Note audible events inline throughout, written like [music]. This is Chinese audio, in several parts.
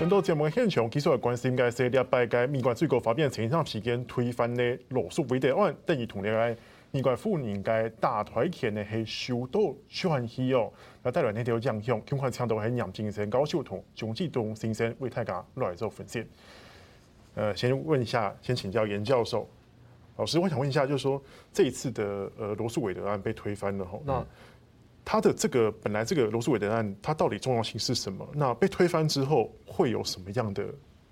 很多节目的现场，其实关心嘅是礼拜嘅美国最高法院庭上期间推翻的罗诉韦德案，等于同样嘅美国妇女该大台前的系受到喘息哦。那带来那条影响，今快请到系杨金生教授同钟志东先生为大家来做分析。呃，先问一下，先请教严教授，老师，我想问一下，就是说这一次的呃罗诉韦德案被推翻了吼，那他的这个本来这个罗诉韦德案，它到底重要性是什么？那被推翻之后会有什么样的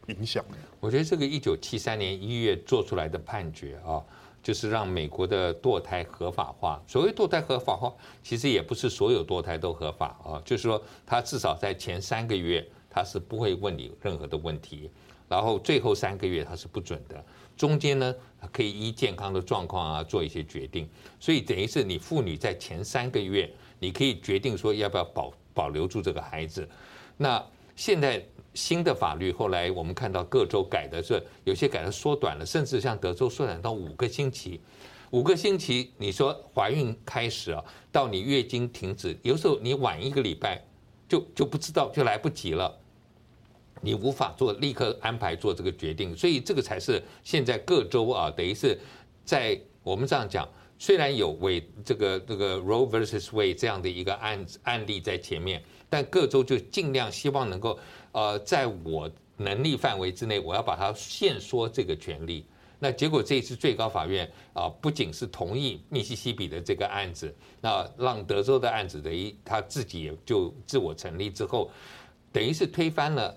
影响呢？我觉得这个一九七三年一月做出来的判决啊，就是让美国的堕胎合法化。所谓堕胎合法化，其实也不是所有堕胎都合法啊，就是说他至少在前三个月他是不会问你任何的问题。然后最后三个月它是不准的，中间呢可以依健康的状况啊做一些决定，所以等于是你妇女在前三个月你可以决定说要不要保保留住这个孩子。那现在新的法律后来我们看到各州改的是有些改的缩短了，甚至像德州缩短到五个星期，五个星期你说怀孕开始啊到你月经停止，有时候你晚一个礼拜就就不知道就来不及了。你无法做立刻安排做这个决定，所以这个才是现在各州啊，等于是在我们这样讲，虽然有为这个这个 Roe versus Wade 这样的一个案案例在前面，但各州就尽量希望能够呃，在我能力范围之内，我要把它限缩这个权利。那结果这一次最高法院啊，不仅是同意密西西比的这个案子，那让德州的案子等于他自己也就自我成立之后，等于是推翻了。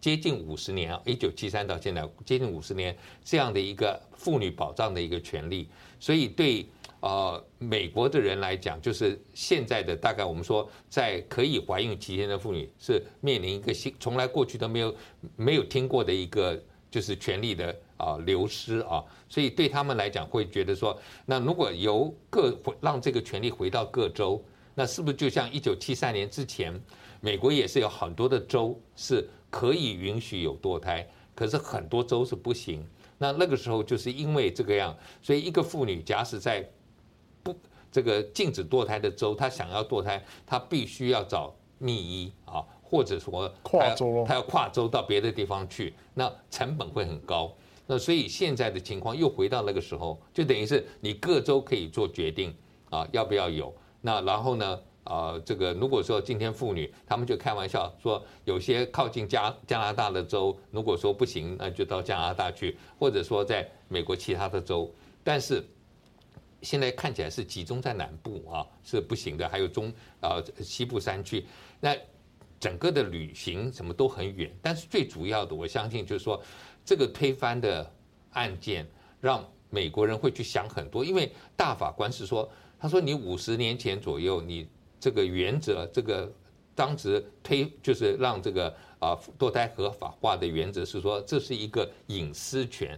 接近五十年啊，一九七三到现在接近五十年这样的一个妇女保障的一个权利，所以对呃美国的人来讲，就是现在的大概我们说在可以怀孕期间的妇女是面临一个新从来过去都没有没有听过的一个就是权利的啊流失啊，所以对他们来讲会觉得说，那如果由各让这个权利回到各州，那是不是就像一九七三年之前，美国也是有很多的州是。可以允许有堕胎，可是很多州是不行。那那个时候就是因为这个样，所以一个妇女假使在不这个禁止堕胎的州，她想要堕胎，她必须要找密医啊，或者说跨州，她要跨州到别的地方去，那成本会很高。那所以现在的情况又回到那个时候，就等于是你各州可以做决定啊，要不要有？那然后呢？啊，这个如果说今天妇女，他们就开玩笑说，有些靠近加加拿大的州，如果说不行，那就到加拿大去，或者说在美国其他的州。但是现在看起来是集中在南部啊，是不行的。还有中啊西部山区，那整个的旅行什么都很远。但是最主要的，我相信就是说，这个推翻的案件让美国人会去想很多，因为大法官是说，他说你五十年前左右你。这个原则，这个当时推就是让这个啊堕胎合法化的原则是说，这是一个隐私权。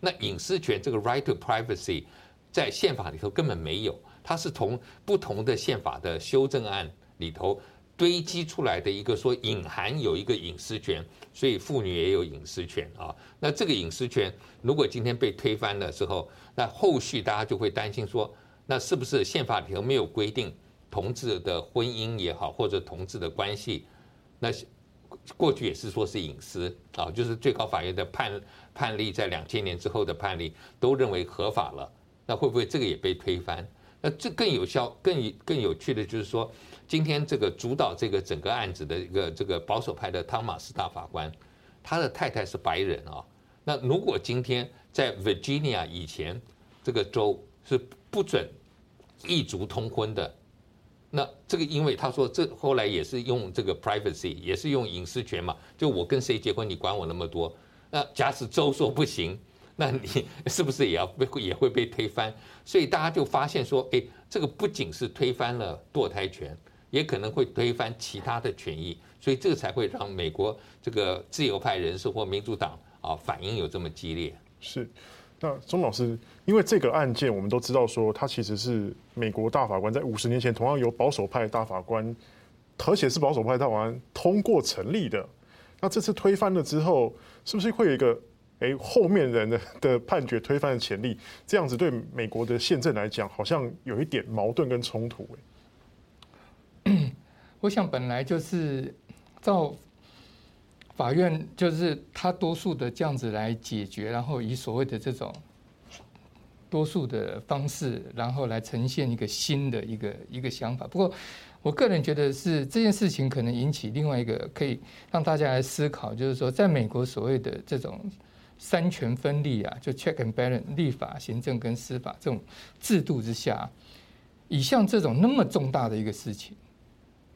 那隐私权这个 right to privacy 在宪法里头根本没有，它是从不同的宪法的修正案里头堆积出来的一个说隐含有一个隐私权，所以妇女也有隐私权啊。那这个隐私权如果今天被推翻的时候，那后续大家就会担心说，那是不是宪法里头没有规定？同志的婚姻也好，或者同志的关系，那过去也是说是隐私啊，就是最高法院的判判例，在两千年之后的判例都认为合法了。那会不会这个也被推翻？那这更有效、更更有趣的就是说，今天这个主导这个整个案子的一个这个保守派的汤马斯大法官，他的太太是白人啊。那如果今天在 Virginia 以前这个州是不准异族通婚的。那这个，因为他说这后来也是用这个 privacy，也是用隐私权嘛。就我跟谁结婚，你管我那么多？那假使州说不行，那你 [laughs] 是不是也要被也会被推翻？所以大家就发现说，哎，这个不仅是推翻了堕胎权，也可能会推翻其他的权益。所以这个才会让美国这个自由派人士或民主党啊反应有这么激烈。是。那钟老师，因为这个案件，我们都知道说，他其实是美国大法官在五十年前同样由保守派大法官，而且是保守派大法官通过成立的。那这次推翻了之后，是不是会有一个诶后面人的的判决推翻的潜力？这样子对美国的宪政来讲，好像有一点矛盾跟冲突。[coughs] 我想本来就是照法院就是他多数的这样子来解决，然后以所谓的这种多数的方式，然后来呈现一个新的一个一个想法。不过，我个人觉得是这件事情可能引起另外一个可以让大家来思考，就是说，在美国所谓的这种三权分立啊，就 check and balance，立法、行政跟司法这种制度之下，以像这种那么重大的一个事情，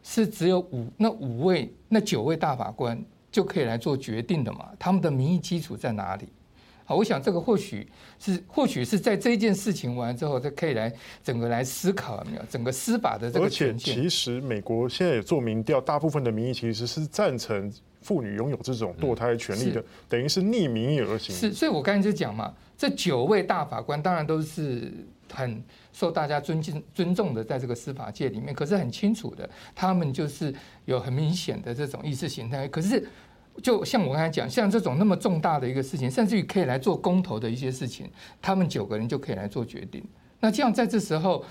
是只有五那五位那九位大法官。就可以来做决定的嘛？他们的民意基础在哪里？好，我想这个或许是或许是在这件事情完之后，他可以来整个来思考有没有整个司法的这个。而且其实美国现在也做民调，大部分的民意其实是赞成妇女拥有这种堕胎权利的，等于是逆民意而行。是，所以我刚才就讲嘛，这九位大法官当然都是很。受大家尊敬尊重的，在这个司法界里面，可是很清楚的，他们就是有很明显的这种意识形态。可是，就像我刚才讲，像这种那么重大的一个事情，甚至于可以来做公投的一些事情，他们九个人就可以来做决定。那这样在这时候，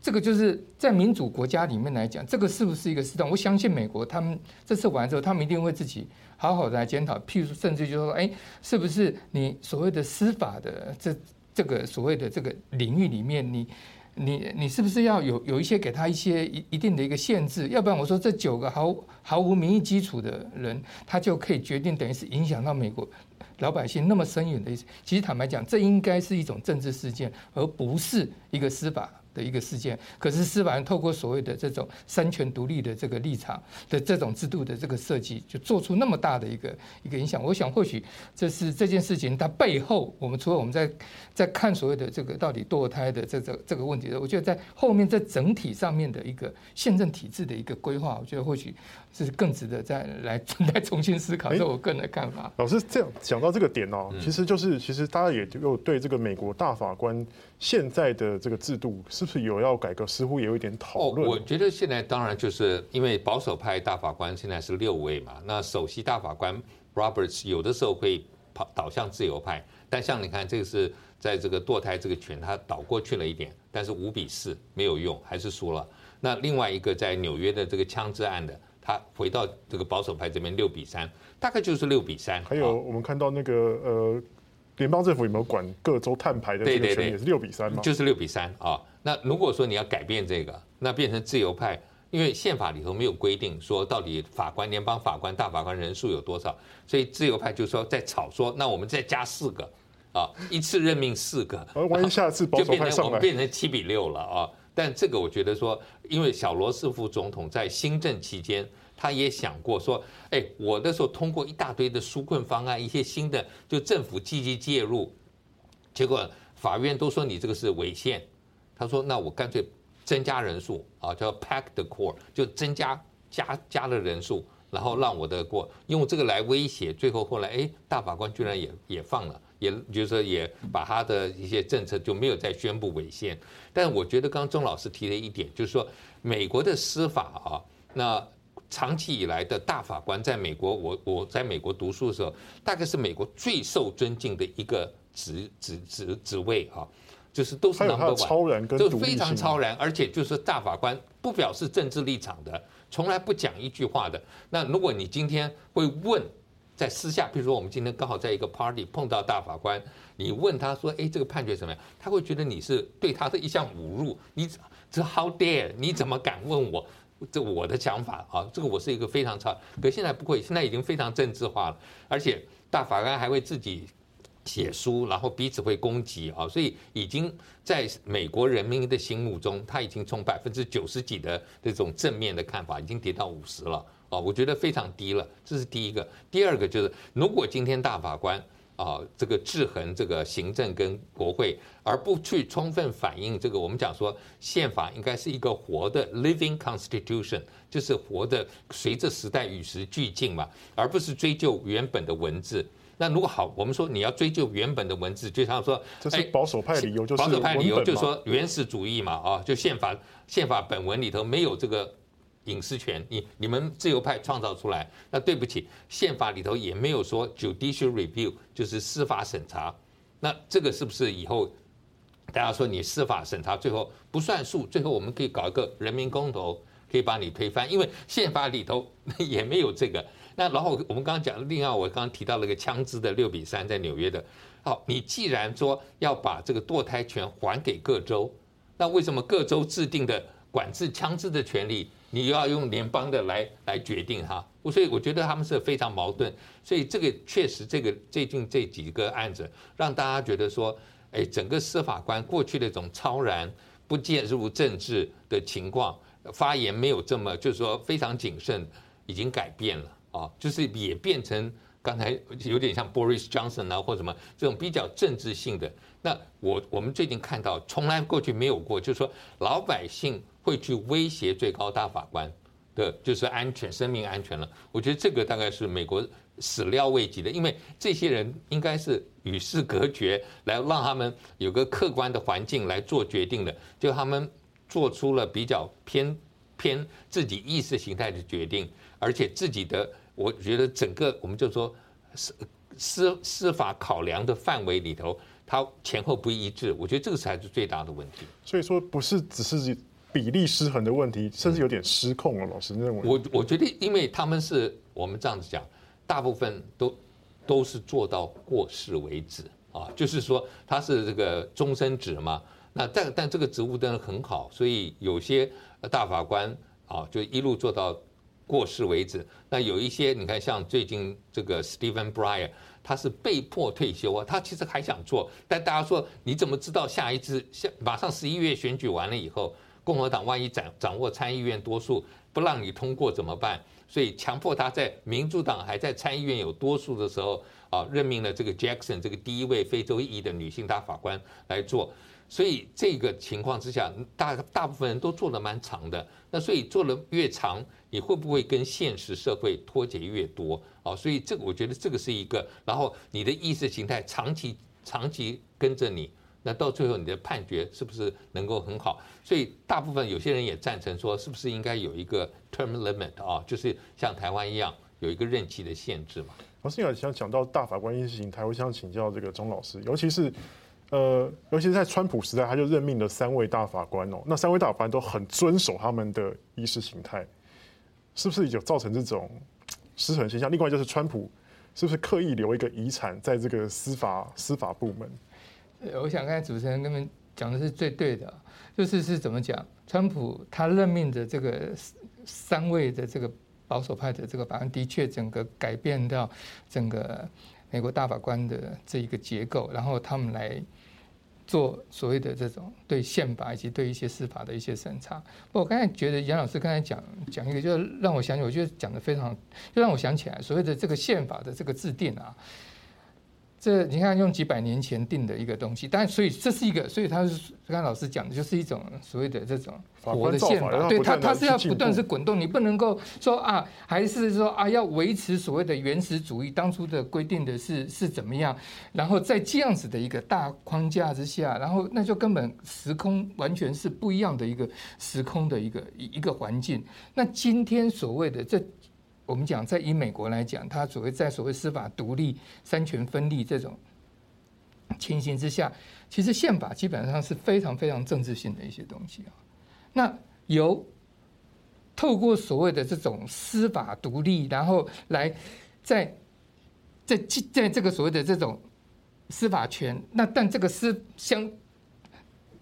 这个就是在民主国家里面来讲，这个是不是一个适当？我相信美国他们这次完之后，他们一定会自己好好的来检讨。譬如，甚至就说，哎，是不是你所谓的司法的这？这个所谓的这个领域里面，你你你是不是要有有一些给他一些一一定的一个限制？要不然我说这九个毫毫无民意基础的人，他就可以决定，等于是影响到美国老百姓那么深远的意思。其实坦白讲，这应该是一种政治事件，而不是一个司法。的一个事件，可是司法人透过所谓的这种三权独立的这个立场的这种制度的这个设计，就做出那么大的一个一个影响。我想，或许这是这件事情它背后，我们除了我们在在看所谓的这个到底堕胎的这个这个问题的，我觉得在后面在整体上面的一个宪政体制的一个规划，我觉得或许是更值得再来再重新思考。这是我个人的看法。老师这样讲到这个点哦，其实就是其实大家也有对这个美国大法官现在的这个制度。是不是有要改革？似乎也有一点讨论。我觉得现在当然就是因为保守派大法官现在是六位嘛，那首席大法官 Roberts 有的时候会跑倒向自由派，但像你看这个是在这个堕胎这个群，他倒过去了一点，但是五比四没有用，还是输了。那另外一个在纽约的这个枪支案的，他回到这个保守派这边六比三，大概就是六比三。还有我们看到那个呃，联邦政府有没有管各州碳排的这个权也是六比三吗？就是六比三啊。那如果说你要改变这个，那变成自由派，因为宪法里头没有规定说到底法官、联邦法官、大法官人数有多少，所以自由派就说在吵说，那我们再加四个，啊，[laughs] 一次任命四个，而万一下次保守派 [laughs] 上来，就变成我们变成七比六了啊。但这个我觉得说，因为小罗斯福总统在新政期间，他也想过说，哎，我那时候通过一大堆的纾困方案，一些新的就政府积极介入，结果法院都说你这个是违宪。他说：“那我干脆增加人数啊，叫 pack the court，就增加加加了人数，然后让我的过用这个来威胁。最后后来，哎，大法官居然也也放了，也就是说也把他的一些政策就没有再宣布违宪。但我觉得刚钟老师提的一点，就是说美国的司法啊，那长期以来的大法官在美国，我我在美国读书的时候，大概是美国最受尊敬的一个职职职职位啊。”就是都是 number one，都非常超然，而且就是大法官不表示政治立场的，从来不讲一句话的。那如果你今天会问，在私下，比如说我们今天刚好在一个 party 碰到大法官，你问他说：“哎，这个判决怎么样？”他会觉得你是对他的一项侮辱。你这 how dare？你怎么敢问我这我的想法啊？这个我是一个非常差，可现在不会，现在已经非常政治化了，而且大法官还会自己。写书，然后彼此会攻击啊，所以已经在美国人民的心目中，他已经从百分之九十几的这种正面的看法，已经跌到五十了啊，我觉得非常低了。这是第一个。第二个就是，如果今天大法官啊，这个制衡这个行政跟国会，而不去充分反映这个，我们讲说宪法应该是一个活的 living constitution，就是活的，随着时代与时俱进嘛，而不是追究原本的文字。那如果好，我们说你要追究原本的文字，就像说，这是保守派理由，就是保守派理由就是说原始主义嘛，啊，就宪法宪法本文里头没有这个隐私权，你你们自由派创造出来，那对不起，宪法里头也没有说 judicial review，就是司法审查，那这个是不是以后大家说你司法审查最后不算数，最后我们可以搞一个人民公投，可以把你推翻，因为宪法里头也没有这个。那然后我们刚刚讲，另外我刚刚提到了一个枪支的六比三在纽约的。好，你既然说要把这个堕胎权还给各州，那为什么各州制定的管制枪支的权利，你要用联邦的来来决定哈？所以我觉得他们是非常矛盾。所以这个确实，这个最近这几个案子让大家觉得说，哎，整个司法官过去的那种超然、不介入政治的情况，发言没有这么就是说非常谨慎，已经改变了啊，就是也变成。刚才有点像 Boris Johnson 啊，或什么这种比较政治性的。那我我们最近看到，从来过去没有过，就是说老百姓会去威胁最高大法官的，就是安全、生命安全了。我觉得这个大概是美国始料未及的，因为这些人应该是与世隔绝，来让他们有个客观的环境来做决定的，就他们做出了比较偏偏自己意识形态的决定，而且自己的。我觉得整个我们就说司司司法考量的范围里头，它前后不一致，我觉得这个才是最大的问题。所以说不是只是比例失衡的问题，甚至有点失控了。老师认为？我我觉得，因为他们是我们这样子讲，大部分都都是做到过世为止啊，就是说他是这个终身职嘛。那但但这个职务真的很好，所以有些大法官啊，就一路做到。过世为止。那有一些，你看，像最近这个 Stephen Breyer，他是被迫退休啊。他其实还想做，但大家说，你怎么知道下一次，下马上十一月选举完了以后，共和党万一掌掌握参议院多数，不让你通过怎么办？所以强迫他在民主党还在参议院有多数的时候啊，任命了这个 Jackson 这个第一位非洲裔的女性大法官来做。所以这个情况之下，大大部分人都做得蛮长的。那所以做得越长，你会不会跟现实社会脱节越多？啊，所以这个我觉得这个是一个。然后你的意识形态长期长期跟着你，那到最后你的判决是不是能够很好？所以大部分有些人也赞成说，是不是应该有一个 term limit 啊，就是像台湾一样有一个任期的限制嘛？老师，想讲到大法官意识形态，我想请教这个钟老师，尤其是。呃，尤其是在川普时代，他就任命了三位大法官哦。那三位大法官都很遵守他们的意识形态，是不是有造成这种失衡现象？另外就是川普是不是刻意留一个遗产在这个司法司法部门？我想刚才主持人跟你们讲的是最对的，就是是怎么讲？川普他任命的这个三位的这个保守派的这个法官，的确整个改变掉整个美国大法官的这一个结构，然后他们来。做所谓的这种对宪法以及对一些司法的一些审查。我刚才觉得杨老师刚才讲讲一个，就让我想起，我觉得讲的非常，就让我想起来所谓的这个宪法的这个制定啊。这你看，用几百年前定的一个东西，但所以这是一个，所以他是刚才老师讲的，就是一种所谓的这种活的宪法，对他他是要不断是滚动，你不能够说啊，还是说啊要维持所谓的原始主义当初的规定的是是怎么样，然后在这样子的一个大框架之下，然后那就根本时空完全是不一样的一个时空的一个一一个环境。那今天所谓的这。我们讲，在以美国来讲，它所谓在所谓司法独立、三权分立这种情形之下，其实宪法基本上是非常非常政治性的一些东西啊。那由透过所谓的这种司法独立，然后来在在在这个所谓的这种司法权，那但这个司相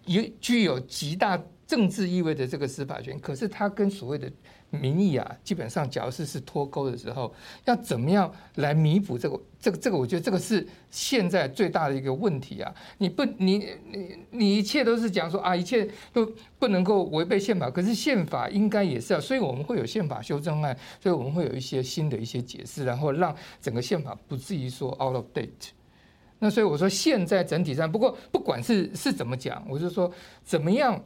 有具有极大政治意味的这个司法权，可是它跟所谓的民意啊，基本上，假如是是脱钩的时候，要怎么样来弥补这个？这个这个，我觉得这个是现在最大的一个问题啊！你不，你你你一切都是讲说啊，一切都不能够违背宪法。可是宪法应该也是要，所以我们会有宪法修正案，所以我们会有一些新的一些解释，然后让整个宪法不至于说 out of date。那所以我说，现在整体上，不过不管是是怎么讲，我就说怎么样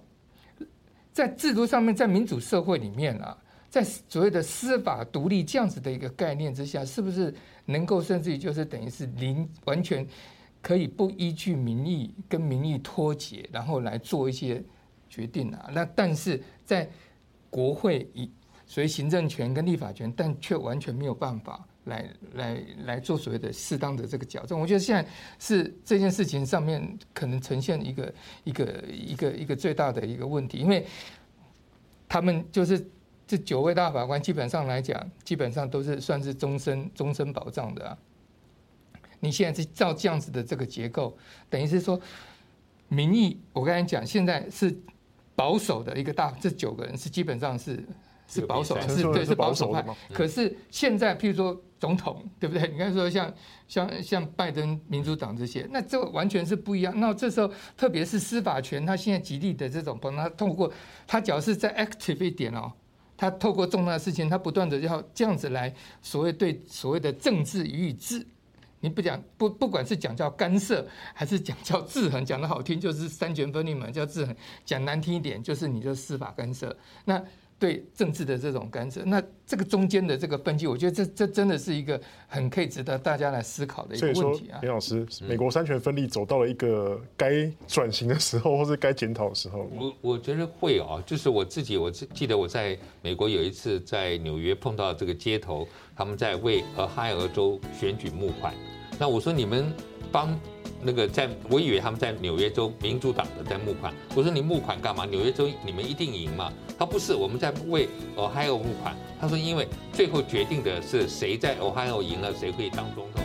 在制度上面，在民主社会里面啊。在所谓的司法独立这样子的一个概念之下，是不是能够甚至于就是等于是零完全可以不依据民意跟民意脱节，然后来做一些决定啊？那但是在国会以所谓行政权跟立法权，但却完全没有办法来来来做所谓的适当的这个矫正。我觉得现在是这件事情上面可能呈现一个一个一个一个最大的一个问题，因为他们就是。这九位大法官基本上来讲，基本上都是算是终身终身保障的啊。你现在是照这样子的这个结构，等于是说，民意我刚才讲，现在是保守的一个大，这九个人是基本上是是保守，是对是保守派。可是现在，譬如说总统，对不对？你看说像像像拜登民主党这些，那这完全是不一样。那这时候，特别是司法权，他现在极力的这种帮他透过，他只要是在 active 一点哦，他透过重大的事情，他不断的要这样子来所谓对所谓的政治予以制。你不讲不，不管是讲叫干涉，还是讲叫制衡，讲的好听就是三权分立嘛，叫制衡；讲难听一点就是你的司法干涉。那对政治的这种干涉，那这个中间的这个分歧，我觉得这这真的是一个很可以值得大家来思考的一个问题啊。林老师，美国三权分立走到了一个该转型的时候，或是该检讨的时候。我我觉得会啊，就是我自己，我记得我在美国有一次在纽约碰到这个街头，他们在为俄亥俄州选举募款。那我说你们帮那个在，我以为他们在纽约州民主党的在募款。我说你募款干嘛？纽约州你们一定赢嘛？他不是，我们在为 Ohio 募款。他说因为最后决定的是谁在 Ohio 赢了，谁会当总统。